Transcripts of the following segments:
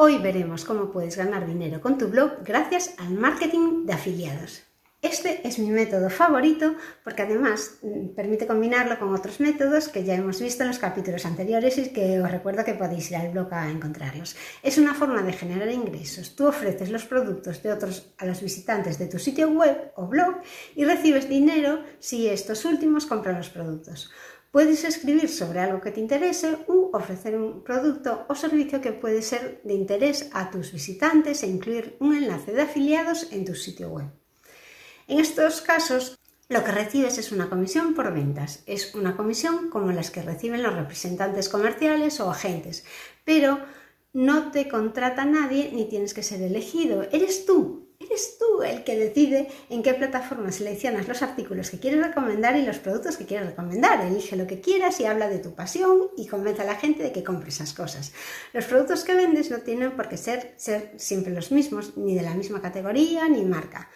Hoy veremos cómo puedes ganar dinero con tu blog gracias al marketing de afiliados. Este es mi método favorito porque además mm, permite combinarlo con otros métodos que ya hemos visto en los capítulos anteriores y que os recuerdo que podéis ir al blog a encontrarlos. Es una forma de generar ingresos. Tú ofreces los productos de otros a los visitantes de tu sitio web o blog y recibes dinero si estos últimos compran los productos. Puedes escribir sobre algo que te interese u ofrecer un producto o servicio que puede ser de interés a tus visitantes e incluir un enlace de afiliados en tu sitio web. En estos casos, lo que recibes es una comisión por ventas. Es una comisión como las que reciben los representantes comerciales o agentes, pero no te contrata nadie ni tienes que ser elegido. Eres tú eres tú el que decide en qué plataforma seleccionas los artículos que quieres recomendar y los productos que quieres recomendar. Elige lo que quieras y habla de tu pasión y convence a la gente de que compre esas cosas. Los productos que vendes no tienen por qué ser, ser siempre los mismos, ni de la misma categoría ni marca.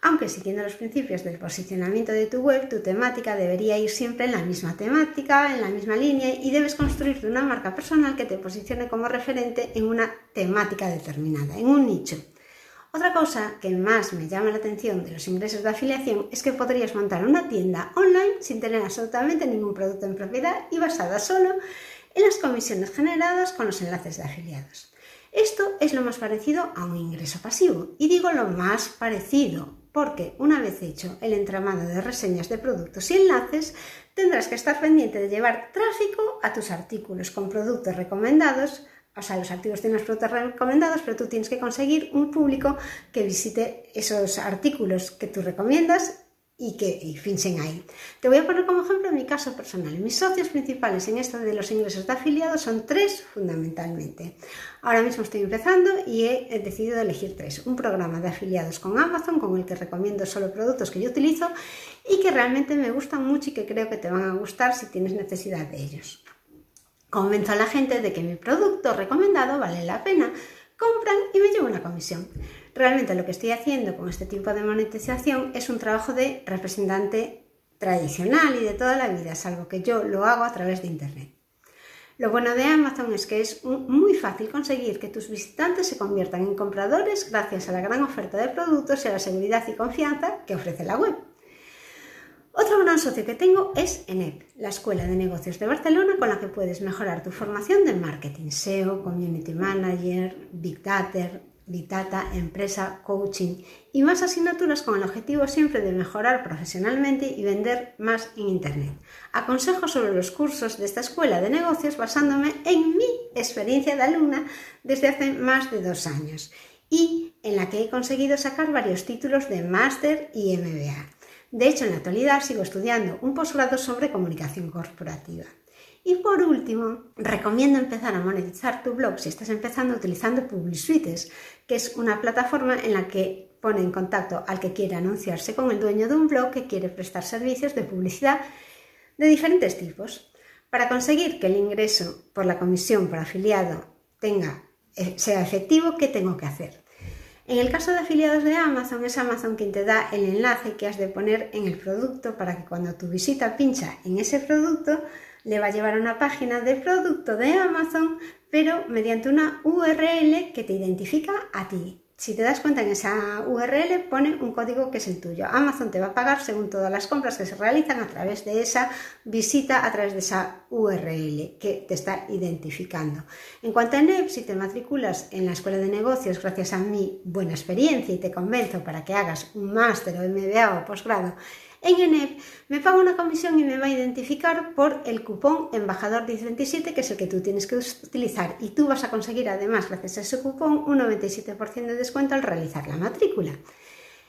Aunque siguiendo los principios del posicionamiento de tu web, tu temática debería ir siempre en la misma temática, en la misma línea y debes construirte una marca personal que te posicione como referente en una temática determinada, en un nicho. Otra cosa que más me llama la atención de los ingresos de afiliación es que podrías montar una tienda online sin tener absolutamente ningún producto en propiedad y basada solo en las comisiones generadas con los enlaces de afiliados. Esto es lo más parecido a un ingreso pasivo y digo lo más parecido porque una vez hecho el entramado de reseñas de productos y enlaces, tendrás que estar pendiente de llevar tráfico a tus artículos con productos recomendados o sea, los artículos tienen los productos recomendados, pero tú tienes que conseguir un público que visite esos artículos que tú recomiendas y que y ahí. Te voy a poner como ejemplo mi caso personal. Mis socios principales en esto de los ingresos de afiliados son tres fundamentalmente. Ahora mismo estoy empezando y he decidido elegir tres. Un programa de afiliados con Amazon con el que recomiendo solo productos que yo utilizo y que realmente me gustan mucho y que creo que te van a gustar si tienes necesidad de ellos. Convenzo a la gente de que mi producto recomendado vale la pena, compran y me llevo una comisión. Realmente lo que estoy haciendo con este tipo de monetización es un trabajo de representante tradicional y de toda la vida, salvo que yo lo hago a través de Internet. Lo bueno de Amazon es que es muy fácil conseguir que tus visitantes se conviertan en compradores gracias a la gran oferta de productos y a la seguridad y confianza que ofrece la web. Otro gran socio que tengo es ENEP, la Escuela de Negocios de Barcelona con la que puedes mejorar tu formación de marketing, SEO, Community Manager, Big Data, Empresa, Coaching y más asignaturas con el objetivo siempre de mejorar profesionalmente y vender más en Internet. Aconsejo sobre los cursos de esta escuela de negocios basándome en mi experiencia de alumna desde hace más de dos años y en la que he conseguido sacar varios títulos de máster y MBA. De hecho, en la actualidad sigo estudiando un posgrado sobre comunicación corporativa. Y por último, recomiendo empezar a monetizar tu blog si estás empezando utilizando PubliSuites, que es una plataforma en la que pone en contacto al que quiere anunciarse con el dueño de un blog que quiere prestar servicios de publicidad de diferentes tipos. Para conseguir que el ingreso por la comisión por afiliado tenga, eh, sea efectivo, ¿qué tengo que hacer? En el caso de afiliados de Amazon, es Amazon quien te da el enlace que has de poner en el producto para que cuando tu visita pincha en ese producto, le va a llevar a una página de producto de Amazon, pero mediante una URL que te identifica a ti. Si te das cuenta en esa URL pone un código que es el tuyo. Amazon te va a pagar según todas las compras que se realizan a través de esa visita, a través de esa URL que te está identificando. En cuanto a NEP, si te matriculas en la Escuela de Negocios gracias a mi buena experiencia y te convenzo para que hagas un máster o MBA o posgrado en ENEP, me paga una comisión y me va a identificar por el cupón embajador 1027, que es el que tú tienes que utilizar. Y tú vas a conseguir además, gracias a ese cupón, un 97% de descuento al realizar la matrícula.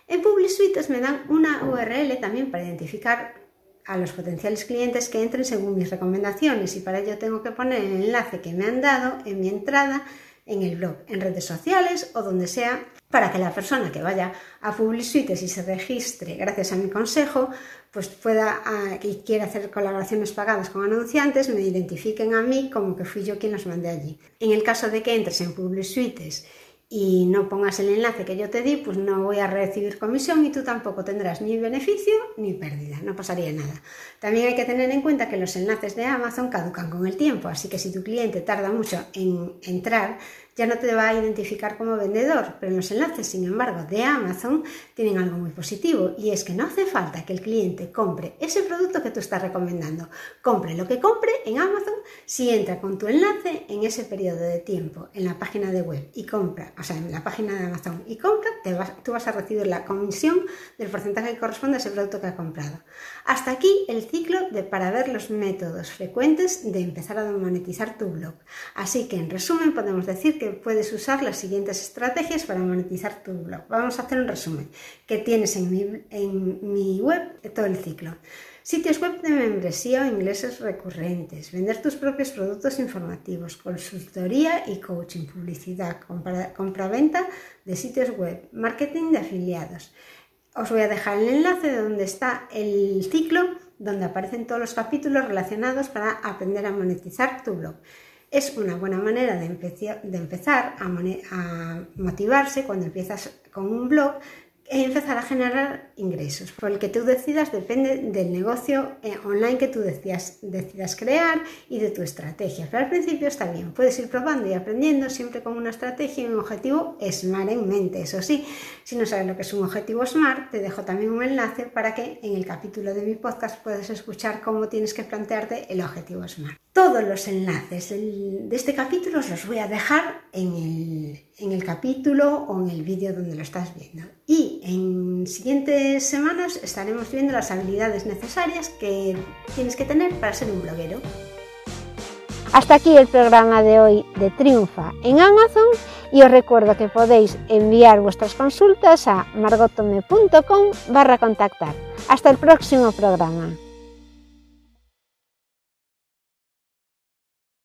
En PubliSuites me dan una URL también para identificar a los potenciales clientes que entren según mis recomendaciones y para ello tengo que poner el enlace que me han dado en mi entrada en el blog, en redes sociales o donde sea, para que la persona que vaya a PubliSuites y se registre gracias a mi consejo, pues pueda ah, y quiera hacer colaboraciones pagadas con anunciantes, me identifiquen a mí como que fui yo quien los mandé allí. En el caso de que entres en PubliSuites y no pongas el enlace que yo te di, pues no voy a recibir comisión y tú tampoco tendrás ni beneficio ni pérdida, no pasaría nada. También hay que tener en cuenta que los enlaces de Amazon caducan con el tiempo, así que si tu cliente tarda mucho en entrar, ya no te va a identificar como vendedor, pero los enlaces, sin embargo, de Amazon tienen algo muy positivo y es que no hace falta que el cliente compre ese producto que tú estás recomendando. Compre lo que compre en Amazon si entra con tu enlace en ese periodo de tiempo en la página de web y compra, o sea, en la página de Amazon y compra, te vas, tú vas a recibir la comisión del porcentaje que corresponde a ese producto que ha comprado. Hasta aquí el ciclo de para ver los métodos frecuentes de empezar a monetizar tu blog. Así que en resumen podemos decir que puedes usar las siguientes estrategias para monetizar tu blog. Vamos a hacer un resumen que tienes en mi, web todo el ciclo. Sitios web de membresía o ingresos recurrentes, vender tus propios productos informativos, consultoría y coaching, publicidad, compra-venta de sitios web, marketing de afiliados. Os voy a dejar el enlace de donde está el ciclo, donde aparecen todos los capítulos relacionados para aprender a monetizar tu blog. Es una buena manera de, empezar a, motivarse cuando empiezas con un blog e empezar a generar ingresos. Por el que tú decidas depende del negocio eh, online que tú decidas, decidas, crear y de tu estrategia. Pero al principio está bien, puedes ir probando y aprendiendo siempre con una estrategia y un objetivo SMART en mente. Eso sí, si no sabes lo que es un objetivo SMART, te dejo también un enlace para que en el capítulo de mi podcast puedas escuchar cómo tienes que plantearte el objetivo SMART. Todos los enlaces de este capítulo os los voy a dejar en el, en el capítulo o en el vídeo donde lo estás viendo. Y en siguientes semanas estaremos viendo las habilidades necesarias que tienes que tener para ser un bloguero. Hasta aquí el programa de hoy de Triunfa en Amazon y os recuerdo que podéis enviar vuestras consultas a margotome.com barra contactar. Hasta el próximo programa.